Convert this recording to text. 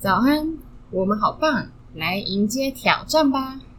早安我们好棒来迎接挑战吧。